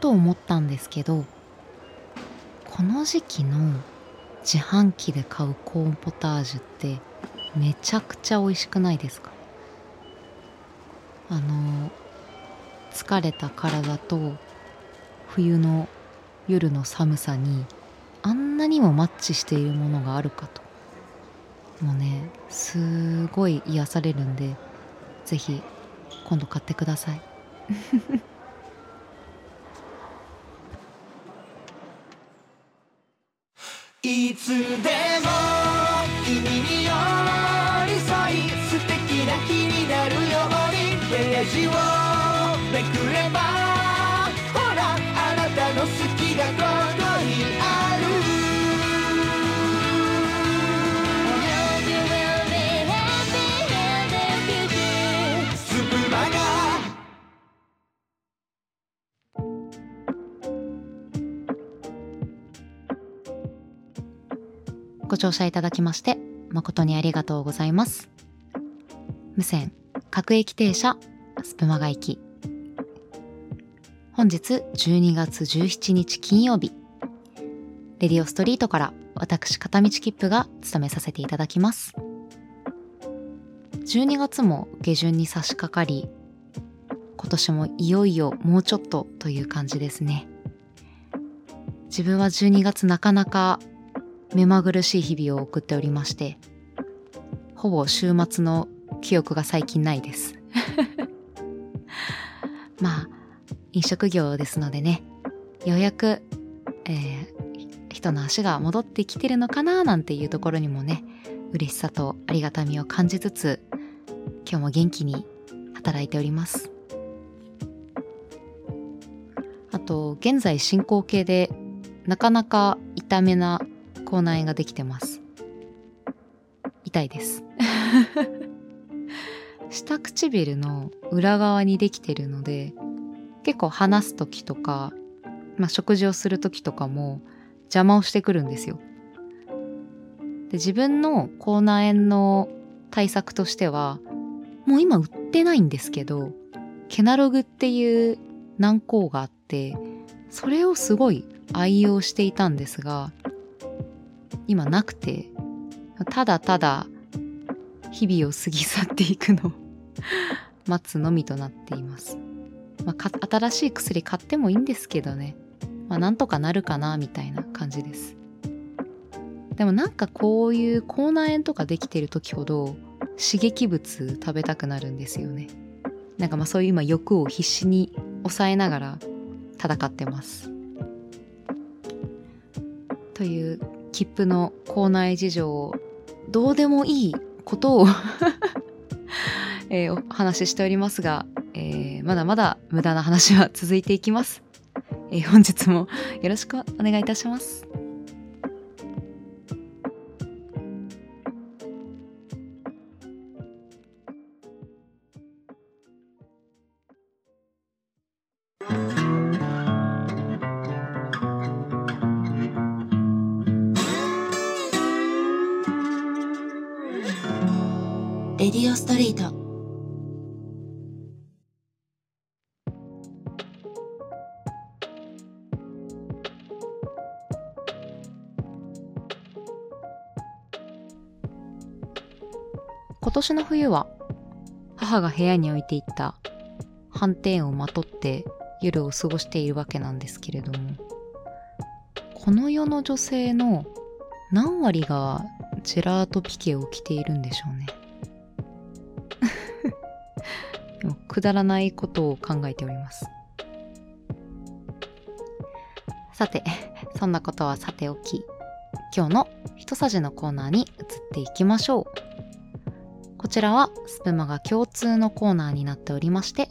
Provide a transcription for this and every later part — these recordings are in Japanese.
と思ったんですけどこの時期の自販機で買うコーンポタージュってめちゃくちゃ美味しくないですか？あの疲れた体と冬の夜の寒さにあんなにもマッチしているものがあるかともうねすごい癒されるんで是非今度買ってくださいいつでもご乗車いただきまして誠にありがとうございます。無線各駅停車スプマガ行き。本日12月17日金曜日。レディオストリートから私片道切符が務めさせていただきます。12月も下旬に差し掛かり今年もいよいよもうちょっとという感じですね。自分は12月なかなか目まぐるしい日々を送っておりましてほぼ週末の記憶が最近ないです。まあ飲食業ですのでねようやく、えー、人の足が戻ってきてるのかななんていうところにもね嬉しさとありがたみを感じつつ今日も元気に働いております。あと現在進行形でなかなか痛めな口内炎ができてます。痛いです。下唇の裏側にできてるので結構話す時とか、まあ、食事をする時とかも邪魔をしてくるんですよ。で自分の口内炎の対策としてはもう今売ってないんですけどケナログっていう軟膏があってそれをすごい愛用していたんですが今なくてただただ日々を過ぎ去っていくのを待つのみとなっています、まあ、新しい薬買ってもいいんですけどね、まあ、なんとかなるかなみたいな感じです。でもなんかこういう口内炎とかできてる時ほど刺激物食べたくなるんですよね。なんかまあそういう今欲を必死に抑えながら戦ってます。という切符の校内事情をどうでもいいことを えー、お話ししておりますが、えー、まだまだ無駄な話は続いていきます、えー、本日もよろしくお願いいたします。今年の冬は母が部屋に置いていった斑点をまとって夜を過ごしているわけなんですけれどもこの世の女性の何割がジェラートピケを着ているんでしょうね。くだらないことを考えております。さてそんなことはさておき今日の一さじのコーナーに移っていきましょう。ちらはスプマが共通のコーナーになっておりまして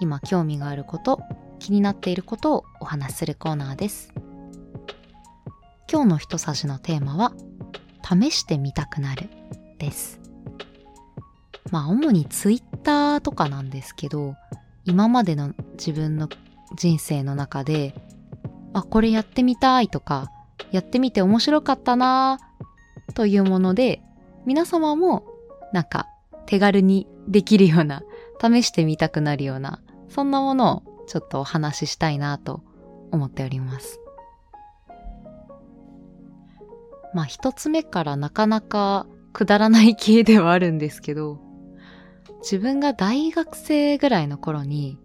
今興味があること気になっていることをお話しするコーナーです。今日の一さじのテーマは試してみたくなるです。まあ主にツイッターとかなんですけど今までの自分の人生の中であこれやってみたいとかやってみて面白かったなというもので皆様もなんか手軽にできるような試してみたくなるようなそんなものをちょっとお話ししたいなと思っております。まあ一つ目からなかなかくだらない系ではあるんですけど、自分が大学生ぐらいの頃に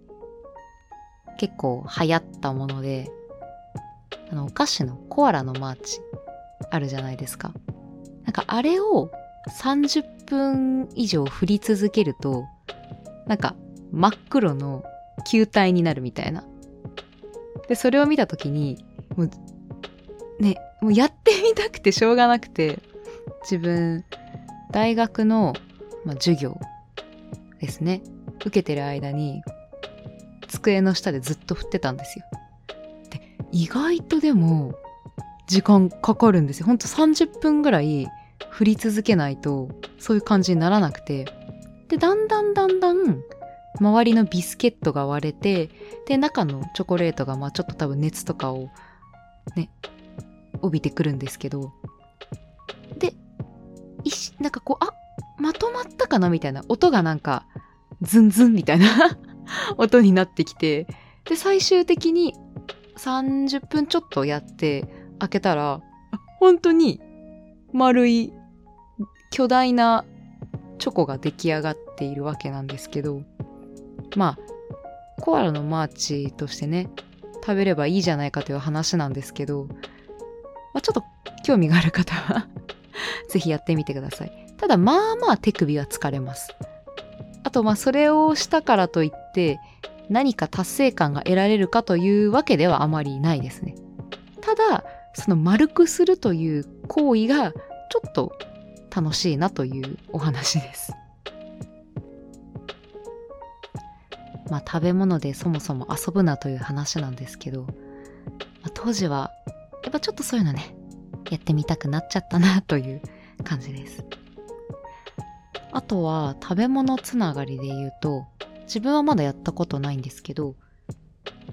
結構流行ったもので、あのお菓子のコアラのマーチあるじゃないですか。なんかあれを30分以上振り続けると、なんか真っ黒の球体になるみたいな。で、それを見た時に、もう、ね、もうやってみたくてしょうがなくて、自分、大学の、まあ、授業ですね、受けてる間に、机の下でずっと振ってたんですよ。で、意外とでも、時間かかるんですよ。ほんと30分ぐらい振り続けないと、そういう感じにならなくて。で、だんだんだんだん、周りのビスケットが割れて、で、中のチョコレートが、まあちょっと多分熱とかを、ね、帯びてくるんですけど、で、いし、なんかこう、あ、まとまったかな？みたいな、音がなんか、ズンズンみたいな 音になってきて、で、最終的に30分ちょっとやって開けたら、本当に丸い巨大なチョコが出来上がっているわけなんですけど、まあ、コアラのマーチとしてね、食べればいいじゃないかという話なんですけど、まあ、ちょっと興味がある方は ぜひやってみてください。ただ、まあまあ手首は疲れます。あと、まあ、それをしたからといって、何か達成感が得られるかというわけではあまりないですね。ただ、その丸くするという行為がちょっと楽しいなというお話です。まあ食べ物でそもそも遊ぶなという話なんですけど、まあ、当時はやっぱちょっとそういうのね、やってみたくなっちゃったなという感じです。あとは食べ物つながりで言うと、自分はまだやったことないんですけど、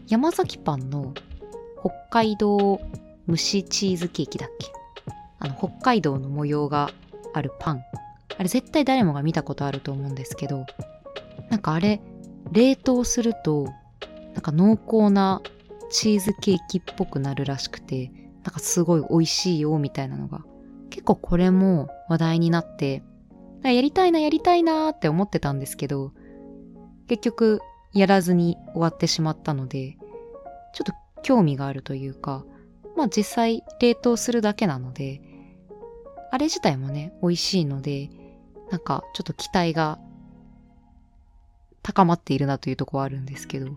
山崎パンの北海道蒸しチーズケーキだっけ？あの、北海道の模様があるパン。あれ絶対誰もが見たことあると思うんですけど、なんかあれ、冷凍すると、なんか濃厚なチーズケーキっぽくなるらしくて、なんかすごい美味しいよ、みたいなのが。結構これも話題になって、やりたいな、やりたいなって思ってたんですけど、結局やらずに終わってしまったので、ちょっと興味があるというか、まあ実際冷凍するだけなので、あれ自体もね、美味しいので、なんかちょっと期待が高まっているなというとこはあるんですけど、ちょ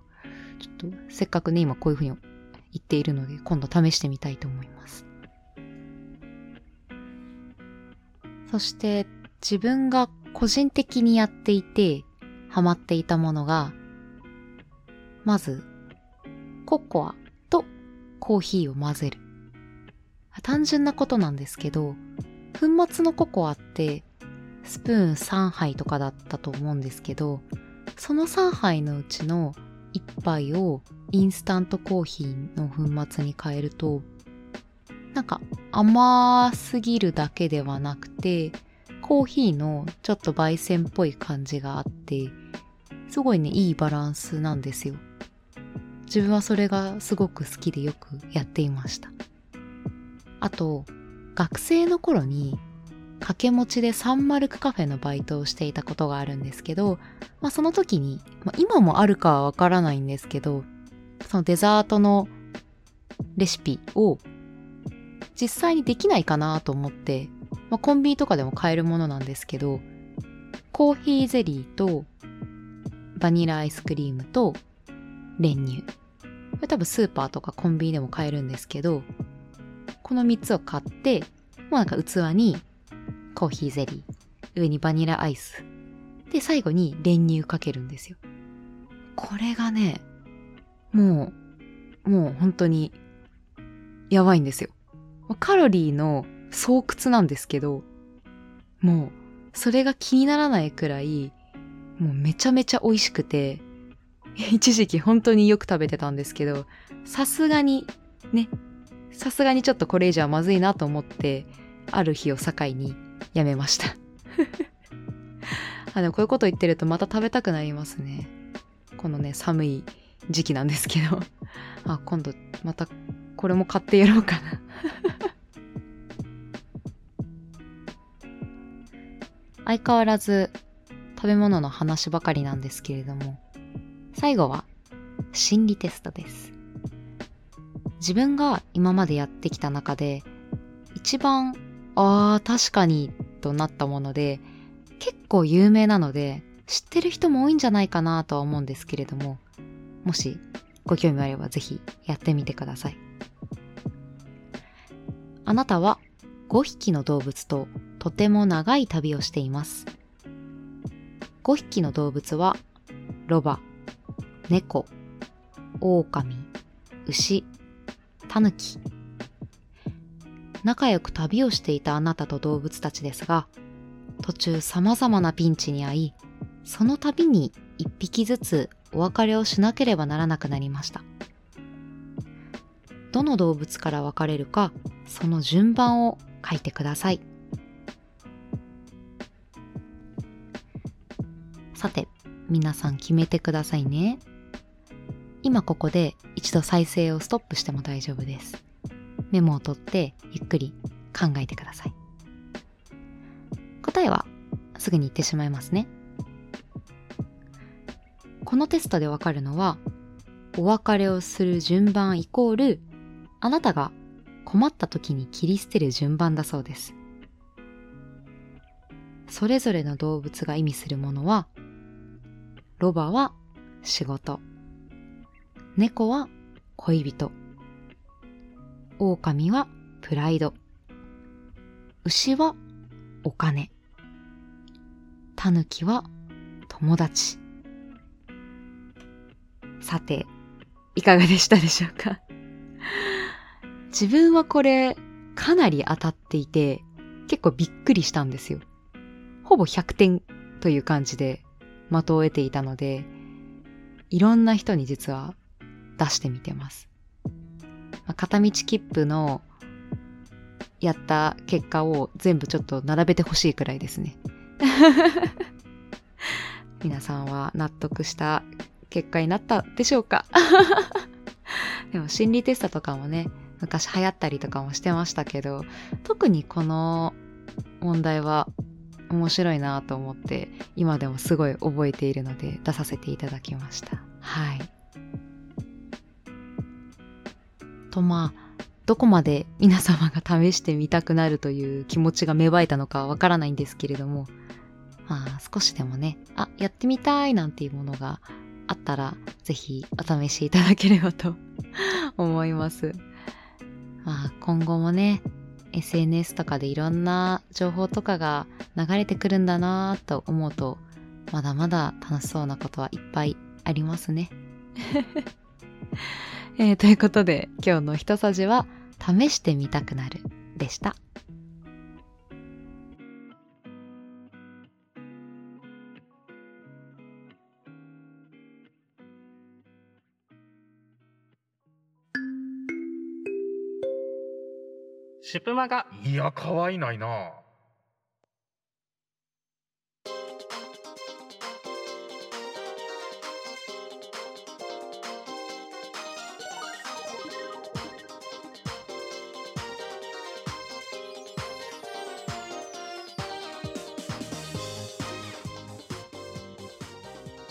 っとせっかくね、今こういうふうに言っているので、今度試してみたいと思います。そして自分が個人的にやっていてハマっていたものが、まず、ココアとコーヒーを混ぜる。単純なことなんですけど、粉末のココアってスプーン3杯とかだったと思うんですけど、その3杯のうちの1杯をインスタントコーヒーの粉末に変えると、なんか甘すぎるだけではなくて、コーヒーのちょっと焙煎っぽい感じがあって、すごいね、いいバランスなんですよ。自分はそれがすごく好きでよくやっていました。あと、学生の頃に掛け持ちでサンマルクカフェのバイトをしていたことがあるんですけど、まあ、その時に、まあ、今もあるかはわからないんですけど、そのデザートのレシピを実際にできないかなと思って、まあ、コンビニとかでも買えるものなんですけど、コーヒーゼリーとバニラアイスクリームと練乳。これ多分スーパーとかコンビニでも買えるんですけど、この3つを買って、もうなんか器にコーヒーゼリー、上にバニラアイス、で、最後に練乳かけるんですよ。これがね、もう、もう本当に、やばいんですよ。カロリーの巣窟なんですけど、もう、それが気にならないくらい、もうめちゃめちゃ美味しくて、一時期本当によく食べてたんですけど、さすがにね、さすがにちょっとこれ以上はまずいなと思って、ある日を境にやめました。あ、でもこういうこと言ってるとまた食べたくなりますね。このね、寒い時期なんですけど。あ今度またこれも買ってやろうかな。相変わらず食べ物の話ばかりなんですけれども最後は心理テストです。自分が今までやってきた中で一番あー確かにとなったもので結構有名なので知ってる人も多いんじゃないかなとは思うんですけれどももしご興味あればぜひやってみてください。あなたは5匹の動物ととても長い旅をしています。5匹の動物はロバ猫狼牛タヌキ。仲良く旅をしていたあなたと動物たちですが途中様々なピンチに遭いその度に一匹ずつお別れをしなければならなくなりました。どの動物から別れるかその順番を書いてください。さて皆さん決めてくださいね。今ここで一度再生をストップしても大丈夫です。メモを取ってゆっくり考えてください。答えはすぐに言ってしまいますね。このテストでわかるのはお別れをする順番イコールあなたが困った時に切り捨てる順番だそうです。それぞれの動物が意味するものはロバは仕事。猫は恋人。狼はプライド。牛はお金。タヌキは友達。さていかがでしたでしょうか？自分はこれかなり当たっていて結構びっくりしたんですよ。ほぼ100点という感じで的を得ていたのでいろんな人に実は出してみてます。片道切符のやった結果を全部ちょっと並べてほしいくらいですね。皆さんは納得した結果になったでしょうか？でも心理テストとかもね、昔流行ったりとかもしてましたけど、特にこの問題は面白いなと思って今でもすごい覚えているので出させていただきました。はい。とまあどこまで皆様が試してみたくなるという気持ちが芽生えたのかわからないんですけれどもまあ少しでもねあやってみたいなんていうものがあったらぜひお試しいただければと 思います。まあ今後もね SNS とかでいろんな情報とかが流れてくるんだなと思うとまだまだ楽しそうなことはいっぱいありますね。えー、ということで今日の一さじは試してみたくなるでした。シュプマがいや可愛いないな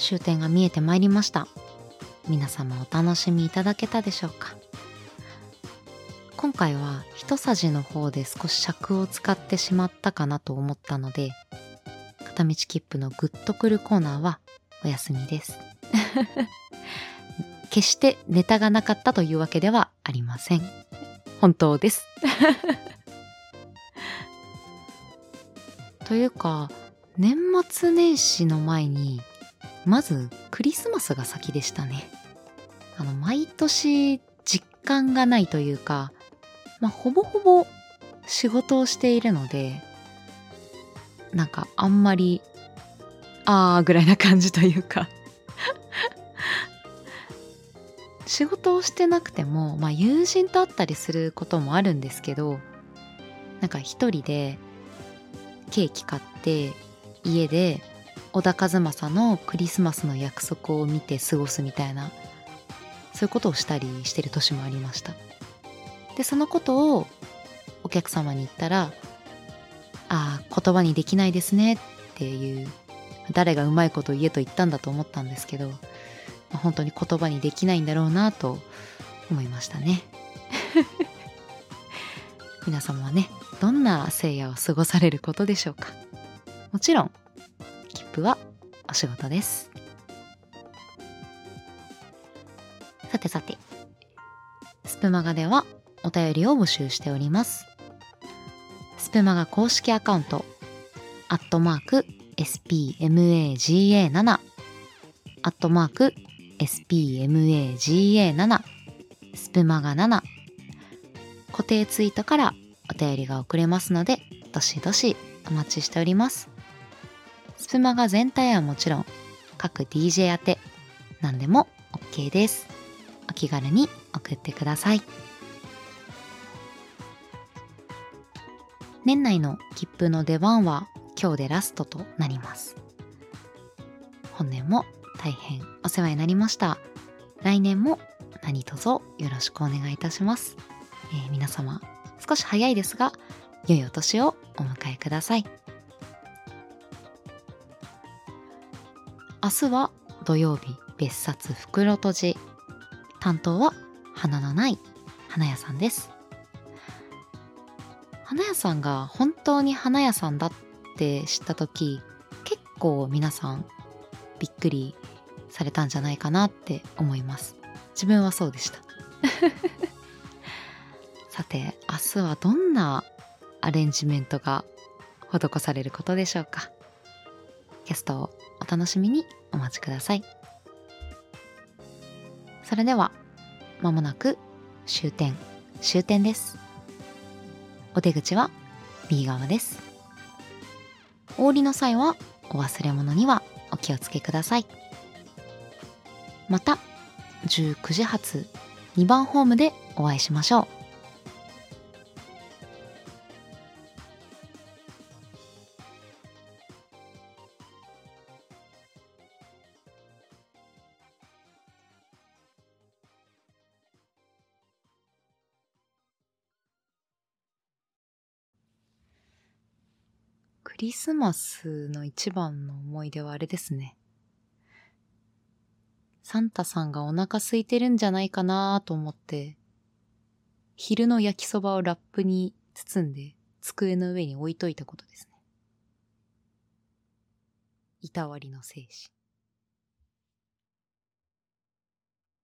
終点が見えてまいりました。皆様お楽しみいただけたでしょうか。今回は一さじの方で少し尺を使ってしまったかなと思ったので片道切符のグッとくるコーナーはお休みです。決してネタがなかったというわけではありません。本当です。というか年末年始の前にまずクリスマスが先でしたね。あの毎年実感がないというかまあほぼほぼ仕事をしているのでなんかあんまりあーぐらいな感じというか。仕事をしてなくても、まあ、友人と会ったりすることもあるんですけどなんか一人でケーキ買って家で小田和正のクリスマスの約束を見て過ごすみたいなそういうことをしたりしてる年もありました。でそのことをお客様に言ったら「ああ言葉にできないですね」っていう誰がうまいこと言えと言ったんだと思ったんですけど、本当に言葉にできないんだろうなと思いましたね。皆様はねどんな聖夜を過ごされることでしょうか。もちろん切符はお仕事です。さてさてスプマガではお便りを募集しております。スプマガ公式アカウントアットマーク SPMAGA7 アットマーク SPMAGA7 スプマガ7固定ツイートからお便りが送れますのでどしどしお待ちしております。スプマガ全体はもちろん各 DJ 宛て何でも OK です。お気軽に送ってください。年内の切符の出番は今日でラストとなります。本年も大変お世話になりました。来年も何卒よろしくお願いいたします、えー、皆様少し早いですが良いお年をお迎えください。明日は土曜日別冊袋閉じ。担当は花のない花屋さんです。花屋さんが本当に花屋さんだって知った時結構皆さんびっくりされたんじゃないかなって思います。自分はそうでした。さて明日はどんなアレンジメントが施されることでしょうか？キャストをお楽しみにお待ちください。それではまもなく終点終点です。お出口は B 側です。お降りの際はお忘れ物にはお気をつけください。また19時発2番ホームでお会いしましょう。クリスマスの一番の思い出はあれですね。サンタさんがお腹空いてるんじゃないかなと思って、昼の焼きそばをラップに包んで机の上に置いといたことですね。いたわりの精神。